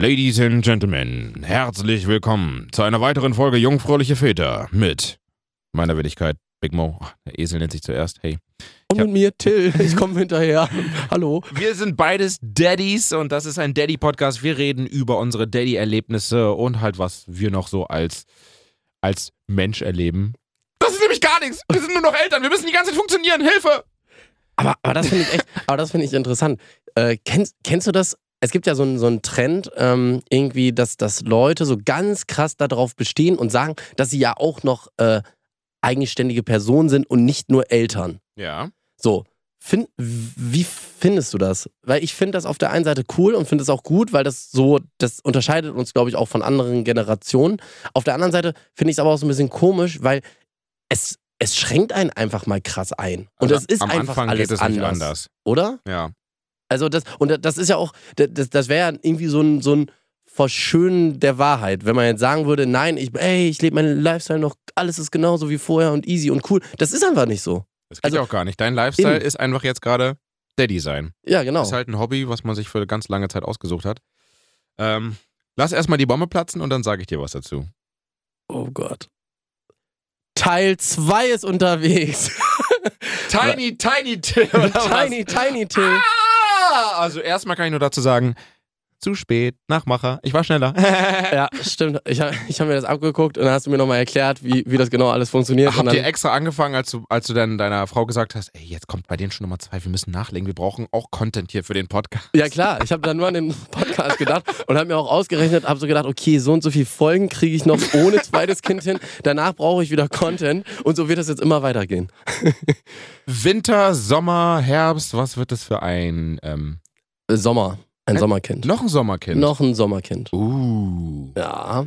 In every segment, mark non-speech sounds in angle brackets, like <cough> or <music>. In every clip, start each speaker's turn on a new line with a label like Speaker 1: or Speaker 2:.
Speaker 1: Ladies and Gentlemen, herzlich willkommen zu einer weiteren Folge Jungfräuliche Väter mit meiner Willigkeit Big Mo. Ach, der Esel nennt sich zuerst. Hey.
Speaker 2: Und mit mir Till, ich komme hinterher. <laughs> Hallo.
Speaker 1: Wir sind beides Daddies und das ist ein Daddy-Podcast. Wir reden über unsere Daddy-Erlebnisse und halt, was wir noch so als, als Mensch erleben. Das ist nämlich gar nichts. Wir sind nur noch Eltern. Wir müssen die ganze Zeit funktionieren. Hilfe!
Speaker 2: Aber, aber das finde ich echt, aber das finde ich interessant. Äh, kennst, kennst du das? Es gibt ja so einen, so einen Trend, ähm, irgendwie, dass, dass Leute so ganz krass darauf bestehen und sagen, dass sie ja auch noch äh, eigenständige Personen sind und nicht nur Eltern.
Speaker 1: Ja.
Speaker 2: So. Find, wie findest du das? Weil ich finde das auf der einen Seite cool und finde es auch gut, weil das so, das unterscheidet uns, glaube ich, auch von anderen Generationen. Auf der anderen Seite finde ich es aber auch so ein bisschen komisch, weil es, es schränkt einen einfach mal krass ein. Und
Speaker 1: Also
Speaker 2: es ist
Speaker 1: am
Speaker 2: einfach
Speaker 1: Anfang
Speaker 2: alles
Speaker 1: geht es nicht
Speaker 2: anders,
Speaker 1: anders.
Speaker 2: Oder?
Speaker 1: Ja.
Speaker 2: Also das, und das ist ja auch, das, das wäre ja irgendwie so ein, so ein Verschönen der Wahrheit, wenn man jetzt sagen würde, nein, ich, ey, ich lebe meinen Lifestyle noch, alles ist genauso wie vorher und easy und cool. Das ist einfach nicht so.
Speaker 1: Das geht
Speaker 2: Also-
Speaker 1: ja auch gar nicht. Dein Lifestyle
Speaker 2: Eben.
Speaker 1: ist einfach jetzt gerade Daddy sein.
Speaker 2: Ja, genau.
Speaker 1: Ist halt ein Hobby, was man sich für ganz lange Zeit ausgesucht hat. Ähm, lass erstmal die Bombe platzen und dann sage ich dir was dazu.
Speaker 2: Oh Gott. Teil 2 ist unterwegs.
Speaker 1: Tiny, <laughs> tiny Till.
Speaker 2: tiny, tiny Till.
Speaker 1: Ah! Also erstmal kann ich nur dazu sagen, zu spät, Nachmacher. Ich war schneller. <laughs>
Speaker 2: Ja, stimmt. Ich habe ich hab mir das abgeguckt und dann hast du mir nochmal erklärt, wie, wie das genau alles funktioniert.
Speaker 1: Habt ihr extra angefangen, als du, als du dann deiner Frau gesagt hast, ey, jetzt kommt bei denen schon Nummer zwei, wir müssen nachlegen, wir brauchen auch Content hier für den Podcast.
Speaker 2: Ja klar, ich habe dann nur an den Podcast gedacht und habe mir auch ausgerechnet, habe so gedacht, okay, so und so viele Folgen kriege ich noch ohne zweites Kind hin. Danach brauche ich wieder Content und so wird das jetzt immer weitergehen. <laughs>
Speaker 1: Winter, Sommer, Herbst, was wird das für ein, ähm,
Speaker 2: Äh, Sommer, ein
Speaker 1: Äh,
Speaker 2: Sommerkind.
Speaker 1: noch ein Sommerkind?
Speaker 2: Noch ein Sommerkind.
Speaker 1: Uh.
Speaker 2: Ja.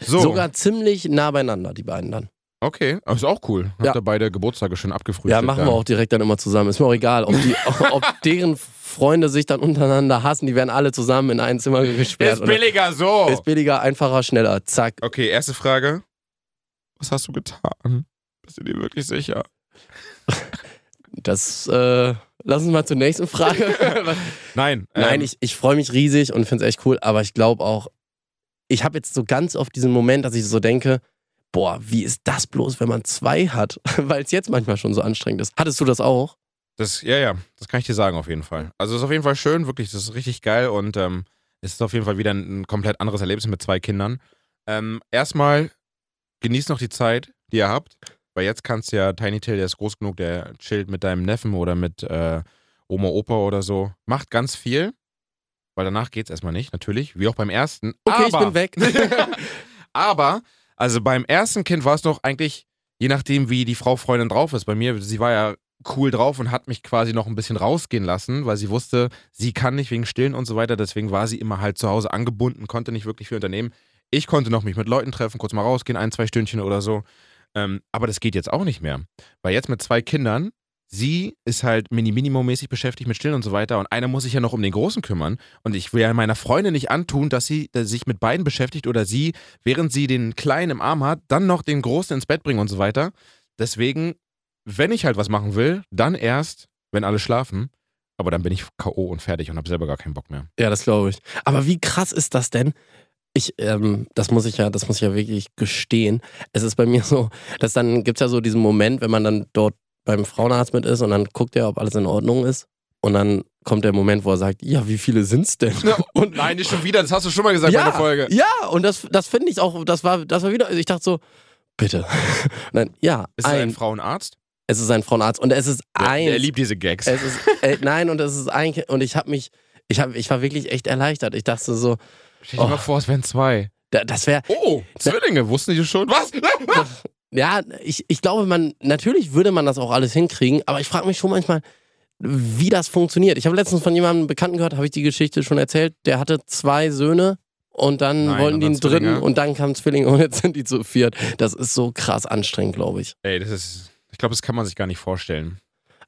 Speaker 1: So.
Speaker 2: Sogar ziemlich nah beieinander, die beiden dann.
Speaker 1: Okay, aber ist auch cool. Habt
Speaker 2: Ja.
Speaker 1: ihr beide Geburtstage schön abgefrühstückt?
Speaker 2: Ja, machen wir
Speaker 1: dann?
Speaker 2: auch direkt dann immer zusammen. Ist mir auch egal, ob, die, <laughs> ob deren Freunde sich dann untereinander hassen, die werden alle zusammen in ein Zimmer gesperrt.
Speaker 1: Ist billiger so.
Speaker 2: Ist billiger, einfacher, schneller. Zack.
Speaker 1: Okay, erste Frage. Was hast du getan? Bist du dir wirklich sicher?
Speaker 2: Das äh, lass uns mal zur nächsten Frage. <laughs>
Speaker 1: Nein.
Speaker 2: Nein,
Speaker 1: ähm,
Speaker 2: ich, ich freue mich riesig und finde es echt cool, aber ich glaube auch, ich habe jetzt so ganz oft diesen Moment, dass ich so denke, boah, wie ist das bloß, wenn man zwei hat? <laughs> Weil es jetzt manchmal schon so anstrengend ist. Hattest du das auch?
Speaker 1: Das, ja, ja, das kann ich dir sagen auf jeden Fall. Also es ist auf jeden Fall schön, wirklich, das ist richtig geil und ähm, es ist auf jeden Fall wieder ein, ein komplett anderes Erlebnis mit zwei Kindern. Ähm, erstmal genießt noch die Zeit, die ihr habt, weil jetzt kannst du ja Tiny Tail, der ist groß genug, der chillt mit deinem Neffen oder mit äh, Oma, Opa oder so. Macht ganz viel, weil danach geht's erstmal nicht, natürlich, wie auch beim ersten.
Speaker 2: Okay,
Speaker 1: aber,
Speaker 2: ich bin weg. <laughs> <laughs>
Speaker 1: aber, also beim ersten Kind war es doch eigentlich, je nachdem, wie die Frau Freundin drauf ist. Bei mir, sie war ja cool drauf und hat mich quasi noch ein bisschen rausgehen lassen, weil sie wusste, sie kann nicht wegen Stillen und so weiter. Deswegen war sie immer halt zu Hause angebunden, konnte nicht wirklich viel unternehmen. Ich konnte noch mich mit Leuten treffen, kurz mal rausgehen, ein, zwei Stündchen oder so. Ähm, aber das geht jetzt auch nicht mehr. Weil jetzt mit zwei Kindern, sie ist halt mini-minimum-mäßig beschäftigt mit Stillen und so weiter und einer muss sich ja noch um den Großen kümmern. Und ich will ja meiner Freundin nicht antun, dass sie dass sich mit beiden beschäftigt oder sie, während sie den Kleinen im Arm hat, dann noch den Großen ins Bett bringen und so weiter. Deswegen, wenn ich halt was machen will, dann erst, wenn alle schlafen. Aber dann bin ich K.O. und fertig und habe selber gar keinen Bock mehr.
Speaker 2: Ja, das glaube ich. Aber wie krass ist das denn? Ich, ähm, das muss ich ja, das muss ich ja wirklich gestehen. Es ist bei mir so, dass dann gibt es ja so diesen Moment, wenn man dann dort beim Frauenarzt mit ist und dann guckt er, ob alles in Ordnung ist. Und dann kommt der Moment, wo er sagt, ja, wie viele sind's denn? <laughs>
Speaker 1: Und nein, nicht schon wieder, das hast du schon mal gesagt
Speaker 2: ja,
Speaker 1: bei der Folge.
Speaker 2: Ja, und das, das finde ich auch, das war, das war wieder, also ich dachte so, bitte. <laughs> Nein, ja,
Speaker 1: Ist es ein
Speaker 2: ein,
Speaker 1: Frauenarzt?
Speaker 2: es ist ein Frauenarzt und es ist ein,
Speaker 1: der liebt diese Gags.
Speaker 2: es ist, äh, nein, und es ist ein, und ich habe mich, ich, hab, ich war wirklich echt erleichtert. Ich dachte so,
Speaker 1: Stell dir
Speaker 2: Oh.
Speaker 1: mal vor, es wären zwei.
Speaker 2: da- das wäre,
Speaker 1: Oh, Zwillinge, wussten die schon? Was? <laughs>
Speaker 2: Ja, ich, ich glaube, man, natürlich würde man das auch alles hinkriegen, aber ich frage mich schon manchmal, wie das funktioniert. Ich habe letztens von jemandem Bekannten gehört, habe ich die Geschichte schon erzählt, der hatte zwei Söhne und dann
Speaker 1: Nein,
Speaker 2: wollten
Speaker 1: und
Speaker 2: die einen dritten
Speaker 1: Zwillinge?
Speaker 2: und dann kamen Zwillinge und jetzt sind die zu viert. Das ist so krass anstrengend, glaube ich.
Speaker 1: Ey, das ist, ich glaube, das kann man sich gar nicht vorstellen.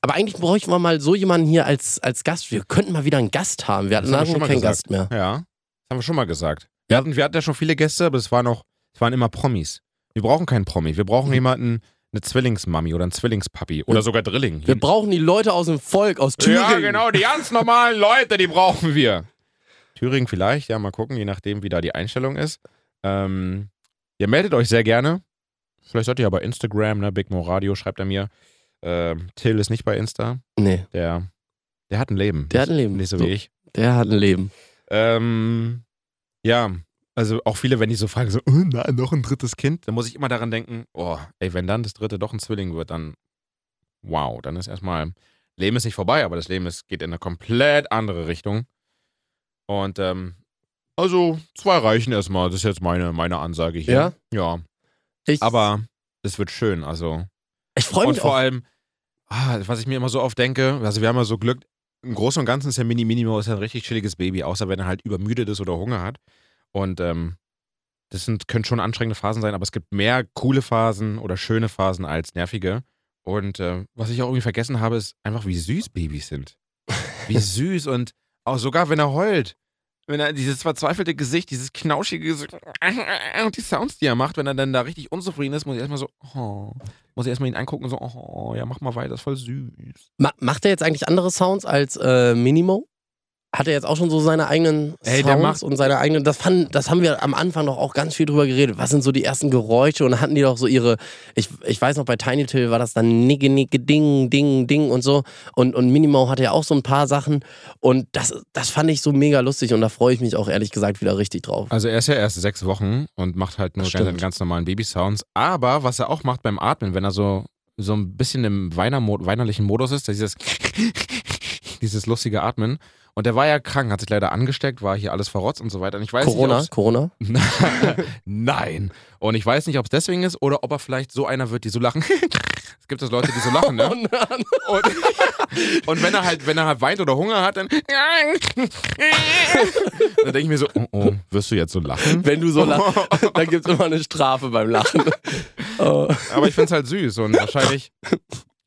Speaker 2: Aber eigentlich bräuchten wir mal so jemanden hier als, als Gast. Wir könnten mal wieder einen Gast haben. Wir hatten lange
Speaker 1: schon mal
Speaker 2: keinen
Speaker 1: gesagt.
Speaker 2: Gast mehr.
Speaker 1: Ja, haben wir schon mal gesagt. Wir hatten, wir hatten ja schon viele Gäste, aber es waren auch, es waren immer Promis. Wir brauchen keinen Promi. Wir brauchen
Speaker 2: Mhm.
Speaker 1: jemanden, eine Zwillingsmami oder einen Zwillingspapi oder sogar Drilling.
Speaker 2: Wir brauchen die Leute aus dem Volk, aus Thüringen.
Speaker 1: ja, genau, die ganz normalen Leute, die brauchen wir. Thüringen vielleicht, ja, mal gucken, je nachdem, wie da die Einstellung ist. Ähm, ihr meldet euch sehr gerne. Vielleicht seid ihr ja bei Instagram, ne? Big Mo Radio, schreibt er mir. Ähm, Till ist nicht bei Insta.
Speaker 2: Nee,
Speaker 1: Der, der hat ein Leben.
Speaker 2: der hat ein Leben.
Speaker 1: Nicht so
Speaker 2: Du-
Speaker 1: wie ich.
Speaker 2: Der hat ein Leben.
Speaker 1: Ähm, ja, also auch viele, wenn die so fragen, so, oh, na, noch ein drittes Kind, dann muss ich immer daran denken, oh, ey, wenn dann das dritte doch ein Zwilling wird, dann wow, dann ist erstmal, Leben ist nicht vorbei, aber das Leben ist, geht in eine komplett andere Richtung. Und ähm, also zwei reichen erstmal, das ist jetzt meine, meine Ansage hier.
Speaker 2: Ja?
Speaker 1: Ja,
Speaker 2: Ich,
Speaker 1: aber es wird schön, also.
Speaker 2: ich freue
Speaker 1: Und
Speaker 2: mich
Speaker 1: vor
Speaker 2: auch.
Speaker 1: allem, ah, was ich mir immer so oft denke, also wir haben ja so Glück, im Großen und Ganzen ist ja Mini Minimo ist ja ein richtig chilliges Baby, außer wenn er halt übermüdet ist oder Hunger hat. Und ähm, das sind, können schon anstrengende Phasen sein, aber es gibt mehr coole Phasen oder schöne Phasen als nervige. Und äh, was ich auch irgendwie vergessen habe, ist einfach, wie süß Babys sind. Wie <laughs> süß und auch sogar, wenn er heult. Wenn er dieses verzweifelte Gesicht, dieses knauschige Gesicht und die Sounds, die er macht, wenn er dann da richtig unzufrieden ist, muss ich erstmal so, oh, muss ich erstmal ihn angucken und so, oh, ja, mach mal weiter, ist voll süß.
Speaker 2: Ma macht er jetzt eigentlich andere Sounds als äh, Minimo? Hat er jetzt auch schon so seine eigenen
Speaker 1: Ey,
Speaker 2: Sounds und seine eigenen. Das, fand, das haben wir am Anfang doch auch ganz viel drüber geredet. Was sind so die ersten Geräusche? Und hatten die doch so ihre. Ich, ich weiß noch, bei Tiny Till war das dann Nigge, Nigge, Ding, Ding, Ding und so. Und, und Minimo hatte ja auch so ein paar Sachen. Und das, das fand ich so mega lustig. Und da freue ich mich auch ehrlich gesagt wieder richtig drauf.
Speaker 1: Also er ist ja erst sechs Wochen und macht halt nur
Speaker 2: Das
Speaker 1: seine
Speaker 2: stimmt.
Speaker 1: ganz normalen Baby-Sounds. Aber was er auch macht beim Atmen, wenn er so, so ein bisschen im Weinermo weinerlichen Modus ist, dieses, <laughs> dieses lustige Atmen. Und der war ja krank, hat sich leider angesteckt, war hier alles verrotzt und so weiter. Und ich weiß
Speaker 2: Corona,
Speaker 1: nicht,
Speaker 2: Corona. <laughs> <laughs>
Speaker 1: Nein. Und ich weiß nicht, ob es deswegen ist oder ob er vielleicht so einer wird, die so lachen. <laughs> es gibt das Leute, die so lachen, ne?
Speaker 2: Oh.
Speaker 1: Und, und wenn er halt, wenn er halt weint oder Hunger hat, dann, dann denke ich mir so, oh, oh, wirst du jetzt so lachen?
Speaker 2: Wenn du so lachst, dann gibt es immer eine Strafe beim Lachen. Oh.
Speaker 1: Aber ich finde es halt süß und wahrscheinlich.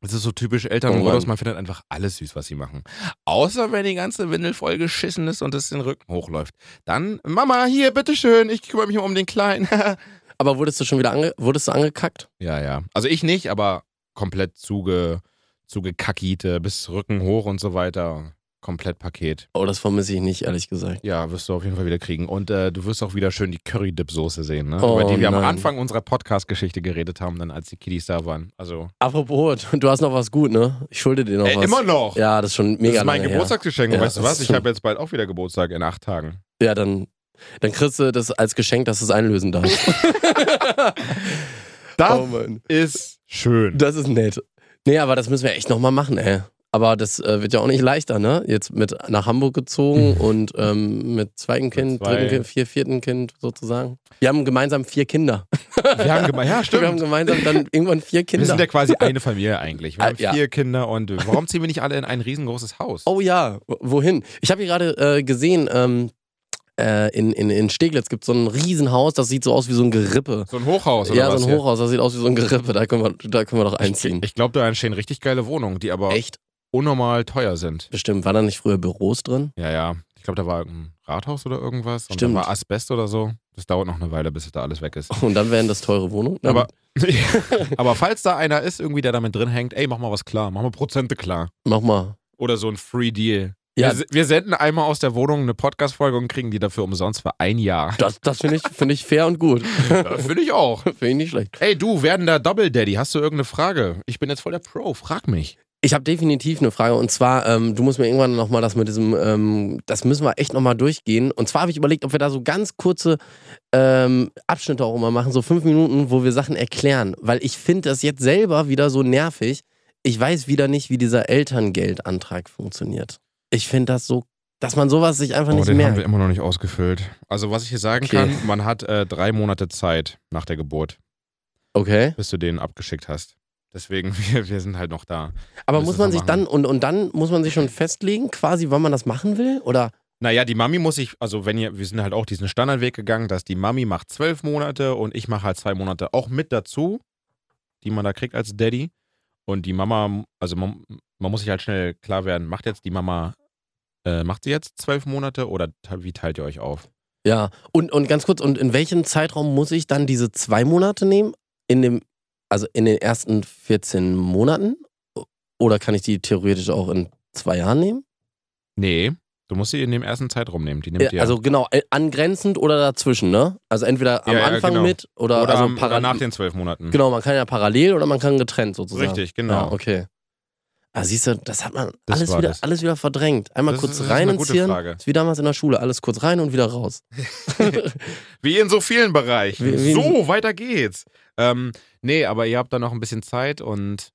Speaker 1: Es ist so typisch
Speaker 2: Oh
Speaker 1: Elternmodus,
Speaker 2: Mann.
Speaker 1: man findet einfach alles süß, was sie machen. Außer wenn die ganze Windel voll geschissen ist und es den Rücken hochläuft. Dann, Mama, hier, bitteschön, ich kümmere mich um den Kleinen. <laughs>
Speaker 2: Aber wurdest du schon wieder ange wurdest du angekackt?
Speaker 1: ja, ja. Also ich nicht, aber komplett zuge, zugekackite, bis Rücken hoch und so weiter. Komplett Paket.
Speaker 2: Oh, das vermisse ich nicht, ehrlich gesagt.
Speaker 1: Ja, wirst du auf jeden Fall wieder kriegen. Und äh, du wirst auch wieder schön die Curry-Dip-Soße sehen, ne?
Speaker 2: Oh,
Speaker 1: Über die wir am
Speaker 2: nein.
Speaker 1: Anfang unserer Podcast-Geschichte geredet haben, dann als die Kiddies da waren. Also.
Speaker 2: Apropos, <laughs> du hast noch was gut, ne? Ich schulde dir noch
Speaker 1: Ey,
Speaker 2: was.
Speaker 1: immer noch!
Speaker 2: Ja, das ist schon mega
Speaker 1: das ist mein Geburtstagsgeschenk.
Speaker 2: Ja,
Speaker 1: weißt du was? Ich habe jetzt bald auch wieder Geburtstag in acht Tagen.
Speaker 2: Ja, dann, dann kriegst du das als Geschenk, dass du es einlösen darfst. <laughs>
Speaker 1: Das
Speaker 2: oh
Speaker 1: ist schön.
Speaker 2: Das ist nett. Nee, aber das müssen wir echt nochmal machen, ey. Aber das äh, wird ja auch nicht leichter, ne? Jetzt mit nach Hamburg gezogen und ähm, mit zweiten Kind,
Speaker 1: zwei.
Speaker 2: dritten Kind, vier, vierten Kind sozusagen. Wir haben gemeinsam vier Kinder.
Speaker 1: Wir haben gemeint, ja, <laughs>
Speaker 2: Wir haben
Speaker 1: stimmt.
Speaker 2: gemeinsam dann irgendwann vier
Speaker 1: Wir
Speaker 2: Kinder.
Speaker 1: sind ja quasi eine Familie eigentlich. Wir
Speaker 2: Ah,
Speaker 1: haben
Speaker 2: ja.
Speaker 1: vier Kinder und warum ziehen wir nicht alle in ein riesengroßes Haus?
Speaker 2: Oh ja, wohin? Ich habe hier gerade äh, gesehen, ähm, äh, in, in, in Steglitz gibt es so ein Riesenhaus, das sieht so aus wie so ein Gerippe.
Speaker 1: So ein Hochhaus oder
Speaker 2: ja,
Speaker 1: was?
Speaker 2: so ein? Hochhaus, das sieht aus wie so ein Gerippe. Da können wir, da können wir doch einziehen.
Speaker 1: Ich glaube, da entstehen richtig geile Wohnungen, die aber
Speaker 2: Echt?
Speaker 1: Unnormal teuer sind.
Speaker 2: Bestimmt. Waren da nicht früher Büros drin?
Speaker 1: Ja, ja. Ich glaube, da war ein Rathaus oder irgendwas. Und
Speaker 2: Stimmt.
Speaker 1: da war Asbest oder so. Das dauert noch eine Weile, bis da alles weg ist. <laughs>
Speaker 2: Und dann wären das teure Wohnungen?
Speaker 1: Aber, <laughs> aber falls da einer ist, irgendwie, der damit drin hängt, ey, mach mal was klar. Mach mal Prozente klar.
Speaker 2: Mach mal.
Speaker 1: Oder so ein Free Deal.
Speaker 2: Ja.
Speaker 1: Wir, wir senden einmal aus der Wohnung eine Podcast-Folge und kriegen die dafür umsonst für ein Jahr.
Speaker 2: Das, das finde ich, find ich fair und gut. <laughs>
Speaker 1: Ja, Finde ich auch.
Speaker 2: finde ich nicht schlecht.
Speaker 1: Ey, du, werdender Double Daddy, hast du irgendeine Frage? Ich bin jetzt voll der Pro, frag mich.
Speaker 2: Ich habe definitiv eine Frage und zwar, ähm, du musst mir irgendwann nochmal das mit diesem, ähm, das müssen wir echt nochmal durchgehen. Und zwar habe ich überlegt, ob wir da so ganz kurze ähm, Abschnitte auch immer machen, so fünf Minuten, wo wir Sachen erklären. Weil ich finde das jetzt selber wieder so nervig. Ich weiß wieder nicht, wie dieser Elterngeldantrag funktioniert. Ich finde das so, dass man sowas sich einfach
Speaker 1: Oh,
Speaker 2: nicht
Speaker 1: den haben
Speaker 2: merkt.
Speaker 1: wir immer noch nicht ausgefüllt. Also, was ich hier sagen
Speaker 2: Okay.
Speaker 1: kann, man hat äh, drei Monate Zeit nach der Geburt,
Speaker 2: Okay.
Speaker 1: bis du den abgeschickt hast. Deswegen, <laughs> wir, wir sind halt noch da.
Speaker 2: Aber muss man sich
Speaker 1: machen.
Speaker 2: dann, und, und dann muss man sich schon festlegen, quasi, wann man das machen will? Oder?
Speaker 1: Naja, die Mami muss ich, also wenn ihr, wir sind halt auch diesen Standardweg gegangen, dass die Mami macht zwölf Monate und ich mache halt zwei Monate auch mit dazu, die man da kriegt als Daddy. Und die Mama, also man, man muss sich halt schnell klar werden, macht jetzt die Mama, äh, macht sie jetzt zwölf Monate oder wie teilt ihr euch auf?
Speaker 2: Ja, und, und ganz kurz, und in welchem Zeitraum muss ich dann diese zwei Monate nehmen? In dem, also in den ersten 14 Monaten? Oder kann ich die theoretisch auch in zwei Jahren nehmen?
Speaker 1: Nee, Du musst sie in dem ersten Zeitraum nehmen. Die nimmt
Speaker 2: Ja, also genau, äh, angrenzend oder dazwischen, ne? Also entweder am
Speaker 1: Ja, ja,
Speaker 2: Anfang
Speaker 1: genau.
Speaker 2: mit oder,
Speaker 1: oder,
Speaker 2: also
Speaker 1: oder nach den zwölf Monaten.
Speaker 2: Genau, man kann ja parallel oder man kann getrennt sozusagen.
Speaker 1: Richtig, genau.
Speaker 2: Okay. Ah, siehst du, das hat man
Speaker 1: Das
Speaker 2: alles wieder,
Speaker 1: das.
Speaker 2: alles wieder verdrängt. Einmal
Speaker 1: Das
Speaker 2: kurz
Speaker 1: ist-
Speaker 2: rein ins Hirn. Ist wie damals in der Schule, alles kurz rein und wieder raus. <laughs> <laughs>
Speaker 1: Wie in so vielen Bereichen.
Speaker 2: Wie- wie-
Speaker 1: so, weiter geht's. Ähm, nee, aber ihr habt da noch ein bisschen Zeit und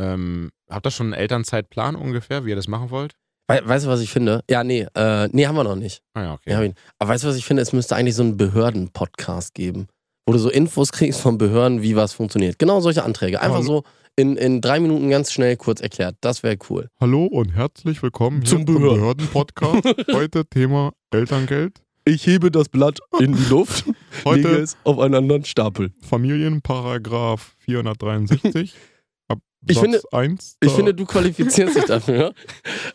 Speaker 1: ähm, habt ihr schon einen Elternzeitplan ungefähr, wie ihr das machen wollt?
Speaker 2: We weißt du, was ich finde? Ja, nee, äh, nee, haben wir noch nicht.
Speaker 1: Ah ja, okay.
Speaker 2: Ich- aber weißt du, was ich finde? Es müsste eigentlich so einen Behörden-Podcast geben, wo du so Infos kriegst von Behörden, wie was funktioniert. Genau solche Anträge. Einfach
Speaker 1: Hallo.
Speaker 2: so in, in drei Minuten ganz schnell kurz erklärt. Das wäre cool.
Speaker 3: Hallo und herzlich willkommen
Speaker 2: Zum
Speaker 3: zum,
Speaker 2: Behörden-
Speaker 3: Behörden-Podcast. <laughs> Heute Thema Elterngeld.
Speaker 2: Ich hebe das Blatt in die Luft, <laughs>
Speaker 3: Heute
Speaker 2: es auf einen anderen Stapel.
Speaker 3: Familienparagraph 463.
Speaker 2: Ich finde-
Speaker 3: 1.
Speaker 2: Ich finde, du qualifizierst dich dafür. <laughs>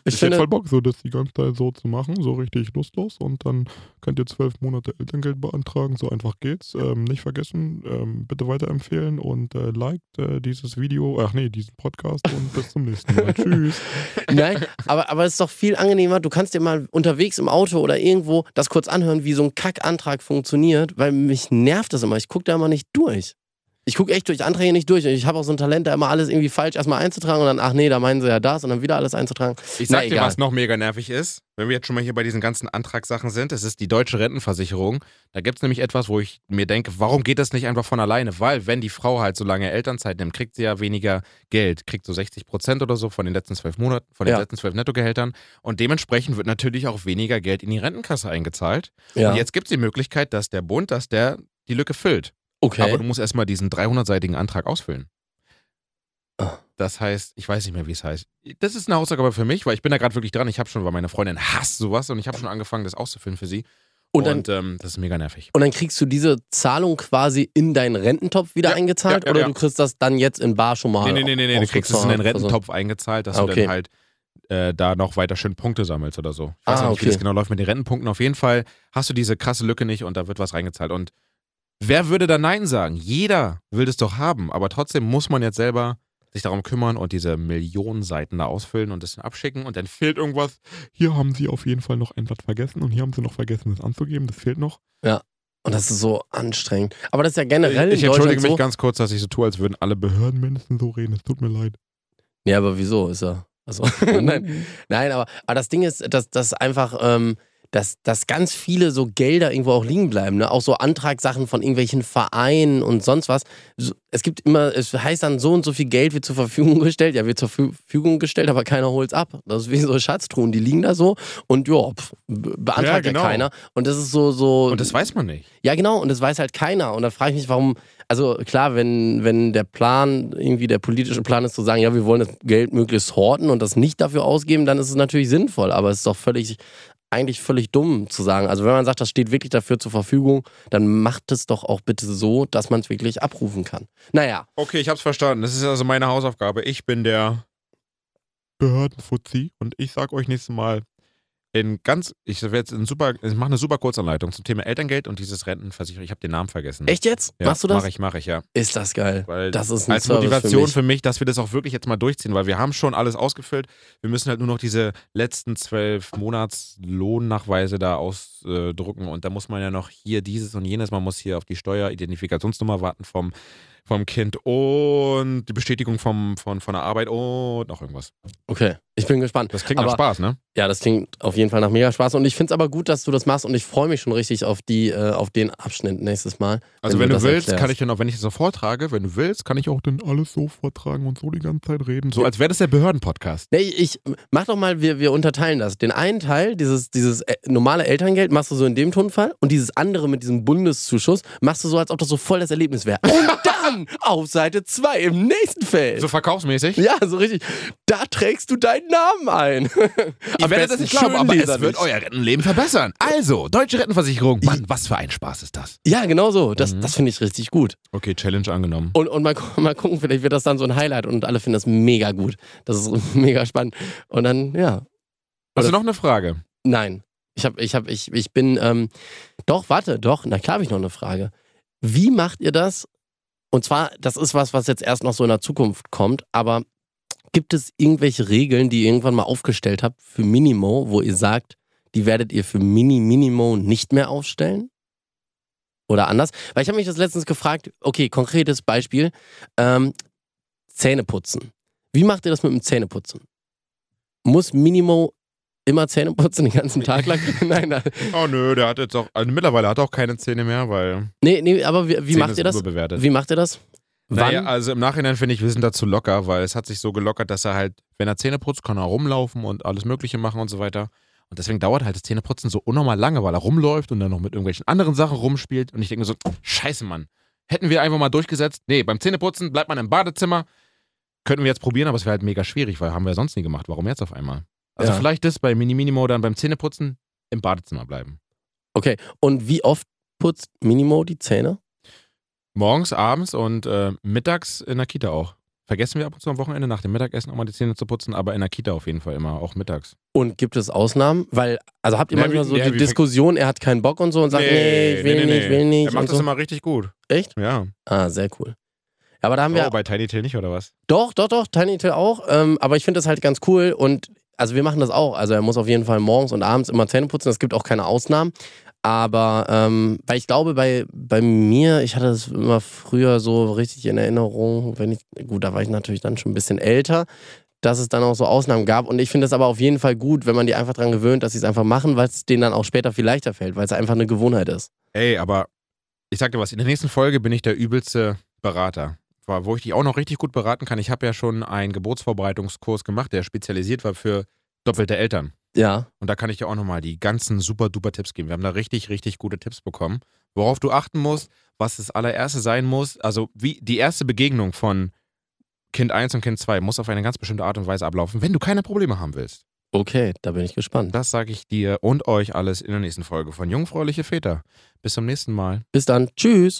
Speaker 2: Ich,
Speaker 3: ich hätte
Speaker 2: finde,
Speaker 3: voll Bock, so das die ganze Zeit so zu machen, so richtig lustlos. Und dann könnt ihr zwölf Monate Elterngeld beantragen. So einfach geht's. Ähm, nicht vergessen, ähm, bitte weiterempfehlen und äh, liked äh, dieses Video, ach nee, diesen Podcast und bis zum nächsten Mal. <laughs> Tschüss.
Speaker 2: Nein, aber, aber es ist doch viel angenehmer. Du kannst dir mal unterwegs im Auto oder irgendwo das kurz anhören, wie so ein Kackantrag funktioniert, weil mich nervt das immer. Ich gucke da immer nicht durch. Ich gucke echt durch Anträge nicht durch. Und ich habe auch so ein Talent, da immer alles irgendwie falsch erstmal einzutragen und dann, ach nee, da meinen sie ja das und dann wieder alles einzutragen.
Speaker 1: Ich
Speaker 2: Na,
Speaker 1: sag dir,
Speaker 2: egal.
Speaker 1: was noch mega nervig ist, wenn wir jetzt schon mal hier bei diesen ganzen Antragssachen sind. Es ist die deutsche Rentenversicherung. Da gibt es nämlich etwas, wo ich mir denke, warum geht das nicht einfach von alleine? Weil, wenn die Frau halt so lange Elternzeit nimmt, kriegt sie ja weniger Geld. Kriegt so 60 Prozent oder so von den letzten zwölf Monaten, von den
Speaker 2: Ja.
Speaker 1: letzten zwölf Nettogehältern. Und dementsprechend wird natürlich auch weniger Geld in die Rentenkasse eingezahlt.
Speaker 2: Ja.
Speaker 1: Und jetzt gibt es die Möglichkeit, dass der Bund, dass der die Lücke füllt.
Speaker 2: Okay.
Speaker 1: Aber du musst erstmal diesen 300-seitigen Antrag ausfüllen.
Speaker 2: Ah.
Speaker 1: Das heißt, ich weiß nicht mehr, wie es heißt. Das ist eine Hausaufgabe für mich, weil ich bin da gerade wirklich dran. Ich habe schon, weil meine Freundin hasst sowas und ich habe schon angefangen, das auszufüllen für sie.
Speaker 2: Und dann-
Speaker 1: ähm, das ist mega nervig.
Speaker 2: und dann kriegst du diese Zahlung quasi in deinen Rententopf wieder
Speaker 1: Ja,
Speaker 2: eingezahlt
Speaker 1: ja, ja,
Speaker 2: oder
Speaker 1: ja.
Speaker 2: du kriegst das dann jetzt in Bar schon mal
Speaker 1: Nee, nee, nee, nee, nee. du kriegst es in?
Speaker 2: Also-
Speaker 1: Rententopf eingezahlt, dass
Speaker 2: Ah,
Speaker 1: du
Speaker 2: okay.
Speaker 1: dann halt äh, da noch weiter schön Punkte sammelst oder so. Ich weiß
Speaker 2: Ah,
Speaker 1: auch nicht, wie
Speaker 2: okay.
Speaker 1: das genau läuft mit den Rentenpunkten. Auf jeden Fall hast du diese krasse Lücke nicht und da wird was reingezahlt. Und wer würde da Nein sagen? Jeder will das doch haben, aber trotzdem muss man jetzt selber sich darum kümmern und diese Millionen Seiten da ausfüllen und das dann abschicken und dann fehlt irgendwas.
Speaker 3: Hier haben sie auf jeden Fall noch ein Blatt vergessen und hier haben sie noch vergessen, das anzugeben. Das fehlt noch.
Speaker 2: Und das ist so anstrengend. Aber das ist ja generell
Speaker 1: Ich
Speaker 2: in
Speaker 1: entschuldige mich
Speaker 2: so.
Speaker 1: ganz kurz, dass ich so tue, als würden alle Behörden
Speaker 3: Behördenmenschen so reden. Es tut mir leid.
Speaker 2: Ja, aber wieso ist er? Also, <laughs> nein, nein, aber, aber das Ding ist, dass, dass einfach, ähm, dass, dass ganz viele so Gelder irgendwo auch liegen bleiben. Ne? Auch so Antragssachen von irgendwelchen Vereinen und sonst was. Es gibt immer, es heißt dann, so und so viel Geld wird zur Verfügung gestellt. Ja, wird zur Fü- Verfügung gestellt, aber keiner holt es ab. Das ist wie so Schatztruhen, die liegen da so und ja, beantragt ja,
Speaker 1: genau.
Speaker 2: keiner. Und das ist so, so.
Speaker 1: Und das weiß man nicht.
Speaker 2: Ja, genau, und das weiß halt keiner. Und da frage ich mich, warum, also klar, wenn, wenn der Plan, irgendwie der politische Plan ist zu sagen, ja, wir wollen das Geld möglichst horten und das nicht dafür ausgeben, dann ist es natürlich sinnvoll. Aber es ist doch völlig, eigentlich völlig dumm zu sagen. Also wenn man sagt, das steht wirklich dafür zur Verfügung, dann macht es doch auch bitte so, dass man es wirklich abrufen kann. Naja,
Speaker 1: Okay, ich hab's verstanden. Das ist also meine Hausaufgabe. Ich bin der
Speaker 3: Behördenfuzzi.
Speaker 1: und ich sag euch nächstes Mal in ganz, ich werde jetzt in super, ich mache eine super Kurzanleitung zum Thema Elterngeld und dieses Rentenversicherung. Ich habe den Namen vergessen.
Speaker 2: echt jetzt?
Speaker 1: Ja,
Speaker 2: Machst du das?
Speaker 1: Mache ich, mache ich, ja.
Speaker 2: Ist das geil.
Speaker 1: Weil
Speaker 2: Das ist ein
Speaker 1: als
Speaker 2: Service
Speaker 1: Motivation
Speaker 2: für
Speaker 1: für
Speaker 2: mich.
Speaker 1: mich. dass wir das auch wirklich jetzt mal durchziehen, weil wir haben schon alles ausgefüllt. Wir müssen halt nur noch diese letzten zwölf Monatslohnnachweise da ausdrucken und da muss man ja noch hier dieses und jenes, man muss hier auf die Steueridentifikationsnummer warten vom, vom Kind und die Bestätigung vom, von, von der Arbeit und noch irgendwas.
Speaker 2: Okay, ich bin gespannt.
Speaker 1: Das klingt nach
Speaker 2: Aber-
Speaker 1: Spaß, ne?
Speaker 2: Ja, das klingt auf jeden Fall nach mega Spaß und ich finde es aber gut, dass du das machst und ich freue mich schon richtig auf die, äh, auf den Abschnitt nächstes Mal.
Speaker 1: Also
Speaker 2: wenn
Speaker 1: wenn,
Speaker 2: du
Speaker 1: willst,
Speaker 2: erklärst.
Speaker 1: kann ich dann auch, wenn ich das so vortrage, wenn du willst, kann ich auch
Speaker 3: Dann alles so vortragen und so die ganze Zeit reden.
Speaker 1: so, als wäre das der Behördenpodcast.
Speaker 2: Nee, ich mach doch mal, wir, wir unterteilen das. Den einen Teil, dieses, dieses äh, normale Elterngeld, machst du so in dem Tonfall und dieses andere mit diesem Bundeszuschuss machst du so, als ob das so voll das Erlebnis wäre. Und <laughs> dann auf Seite 2 im nächsten Feld.
Speaker 1: So verkaufsmäßig?
Speaker 2: ja, so richtig. Da trägst du deinen Namen ein. <laughs>
Speaker 1: Werdet
Speaker 2: besten
Speaker 1: das nicht glauben, aber es wird euer Rentenleben verbessern. Also, deutsche Rentenversicherung. Mann, was für ein Spaß ist das?
Speaker 2: Ja, genau so. Das,
Speaker 1: Mhm.
Speaker 2: das finde ich richtig gut.
Speaker 1: Okay, Challenge angenommen.
Speaker 2: Und, und mal, <laughs> mal gucken, vielleicht wird das dann so ein Highlight und alle finden das mega gut. Das ist <laughs> mega spannend. Und dann, ja,
Speaker 1: Hast du
Speaker 2: Oder-
Speaker 1: noch eine Frage?
Speaker 2: Nein. Ich hab, ich hab, ich, ich bin, ähm, doch, warte, doch, na klar habe ich noch eine Frage. Wie macht ihr das? Und zwar, das ist was, was jetzt erst noch so in der Zukunft kommt, aber gibt es irgendwelche Regeln, die ihr irgendwann mal aufgestellt habt für Minimo, wo ihr sagt, die werdet ihr für Mini-Minimo nicht mehr aufstellen? Oder anders? Weil ich habe mich das letztens gefragt, okay, konkretes Beispiel, ähm, Zähne putzen. Wie macht ihr das mit dem Zähneputzen? Muss Minimo immer Zähne putzen den ganzen Tag lang? <laughs> nein, nein.
Speaker 1: Oh nö, der hat jetzt auch, also mittlerweile hat er auch keine Zähne mehr, weil
Speaker 2: Nee, nee, aber wie, wie macht ihr das? Wie macht ihr das?
Speaker 1: Naja, also im Nachhinein finde ich, wir sind da zu locker, weil es hat sich so gelockert, dass er halt, wenn er Zähne putzt, kann er rumlaufen und alles Mögliche machen und so weiter. Und deswegen dauert halt das Zähneputzen so unnormal lange, weil er rumläuft und dann noch mit irgendwelchen anderen Sachen rumspielt. Und ich denke mir so, scheiße, Mann. Hätten wir einfach mal durchgesetzt, nee, beim Zähneputzen bleibt man im Badezimmer. Könnten wir jetzt probieren, aber es wäre halt mega schwierig, weil haben wir sonst nie gemacht. Warum jetzt auf einmal? Also
Speaker 2: Ja.
Speaker 1: vielleicht das bei Mini-Minimo dann beim Zähneputzen im Badezimmer bleiben.
Speaker 2: Okay, und wie oft putzt Minimo die Zähne?
Speaker 1: Morgens, abends und äh, mittags in der Kita auch. Vergessen wir ab und zu am Wochenende nach dem Mittagessen auch mal die Zähne zu putzen, aber in der Kita auf jeden Fall immer, auch mittags.
Speaker 2: Und gibt es Ausnahmen? Weil, also habt ihr
Speaker 1: Ja,
Speaker 2: manchmal so
Speaker 1: ja,
Speaker 2: die Diskussion, er hat keinen Bock und so und sagt, nee, ich will nicht, will nicht.
Speaker 1: Er macht das
Speaker 2: so.
Speaker 1: immer richtig gut.
Speaker 2: Echt?
Speaker 1: Ja.
Speaker 2: Ah, sehr cool. Aber da haben wir
Speaker 1: Oh, bei Tiny Tail nicht, oder was?
Speaker 2: Doch, doch, doch, Tiny Tail auch. Ähm, aber ich finde das halt ganz cool und also wir machen das auch. Also er muss auf jeden Fall morgens und abends immer Zähne putzen. Es gibt auch keine Ausnahmen. Aber ähm, weil ich glaube, bei, bei mir, ich hatte das immer früher so richtig in Erinnerung, wenn ich, gut, da war ich natürlich dann schon ein bisschen älter, dass es dann auch so Ausnahmen gab. Und ich finde es aber auf jeden Fall gut, wenn man die einfach dran gewöhnt, dass sie es einfach machen, weil es denen dann auch später viel leichter fällt, weil es einfach eine Gewohnheit ist.
Speaker 1: Ey, aber ich sag dir was, in der nächsten Folge bin ich der übelste Berater. War- Wo ich dich auch noch richtig gut beraten kann. Ich habe ja schon einen Geburtsvorbereitungskurs gemacht, der spezialisiert war für doppelte Eltern.
Speaker 2: Ja.
Speaker 1: Und da kann ich dir auch nochmal die ganzen super duper Tipps geben. Wir haben da richtig, richtig gute Tipps bekommen. Worauf du achten musst, was das allererste sein muss. Also wie die erste Begegnung von Kind 1 und Kind 2 muss auf eine ganz bestimmte Art und Weise ablaufen, wenn du keine Probleme haben willst.
Speaker 2: Okay, da bin ich gespannt.
Speaker 1: Das sage ich dir und euch alles in der nächsten Folge von Jungfräuliche Väter. Bis zum nächsten Mal.
Speaker 2: Bis dann. Tschüss.